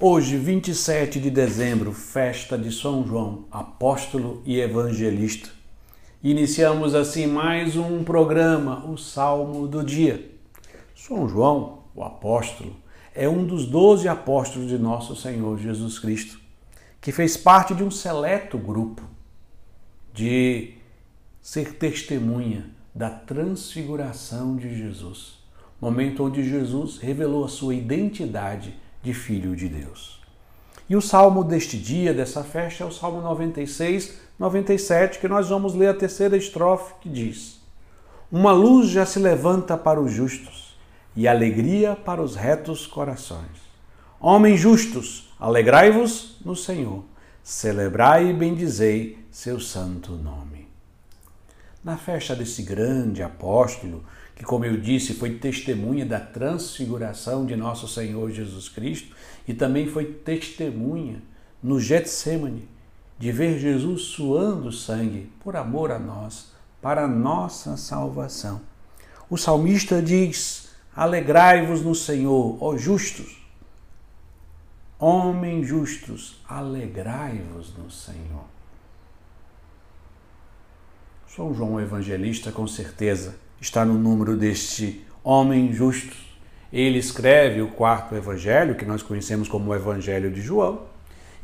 Hoje, 27 de dezembro, festa de São João, apóstolo e evangelista. Iniciamos assim mais um programa, o Salmo do Dia. São João, o apóstolo, é um dos doze apóstolos de nosso Senhor Jesus Cristo, que fez parte de um seleto grupo de ser testemunha da transfiguração de Jesus, momento onde Jesus revelou a sua identidade de Filho de Deus. E o salmo deste dia, dessa festa, é o Salmo 96, 97, que nós vamos ler a terceira estrofe que diz: Uma luz já se levanta para os justos e alegria para os retos corações. Homens justos, alegrai-vos no Senhor, celebrai e bendizei seu santo nome. Na festa desse grande apóstolo, que, como eu disse, foi testemunha da transfiguração de nosso Senhor Jesus Cristo e também foi testemunha no Getsemane de ver Jesus suando sangue por amor a nós, para a nossa salvação. O salmista diz: Alegrai-vos no Senhor, ó justos. Homens justos, alegrai-vos no Senhor. São João Evangelista, com certeza, está no número deste homem justo. Ele escreve o quarto evangelho, que nós conhecemos como o Evangelho de João,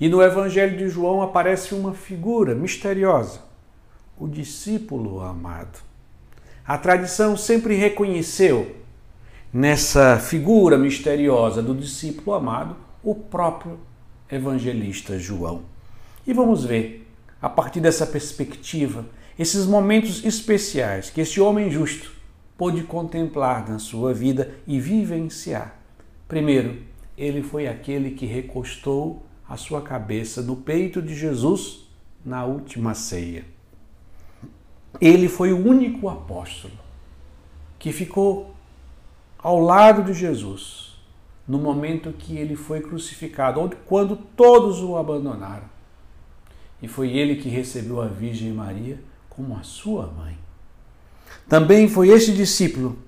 e no Evangelho de João aparece uma figura misteriosa, o discípulo amado. A tradição sempre reconheceu nessa figura misteriosa do discípulo amado o próprio evangelista João. E vamos ver, a partir dessa perspectiva, esses momentos especiais que este homem justo pôde contemplar na sua vida e vivenciar. Primeiro, ele foi aquele que recostou a sua cabeça no peito de Jesus na última ceia. Ele foi o único apóstolo que ficou ao lado de Jesus no momento que ele foi crucificado, quando todos o abandonaram. E foi ele que recebeu a Virgem Maria como a sua mãe. Também foi este discípulo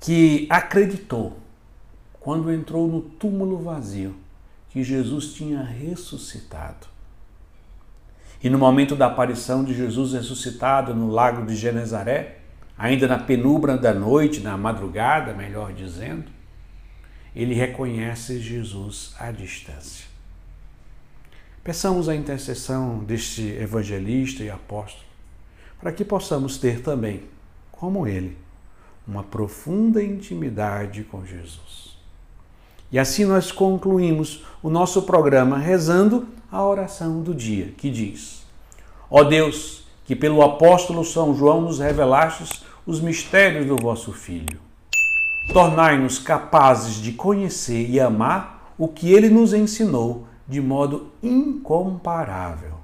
que acreditou, quando entrou no túmulo vazio, que Jesus tinha ressuscitado. E no momento da aparição de Jesus ressuscitado no lago de Genezaré, ainda na penumbra da noite, na madrugada, melhor dizendo, ele reconhece Jesus à distância. Peçamos a intercessão deste evangelista e apóstolo para que possamos ter também, como ele, uma profunda intimidade com Jesus. E assim nós concluímos o nosso programa rezando a oração do dia, que diz: Ó Deus, que pelo apóstolo São João nos revelastes os mistérios do vosso Filho. Tornai-nos capazes de conhecer e amar o que ele nos ensinou de modo incomparável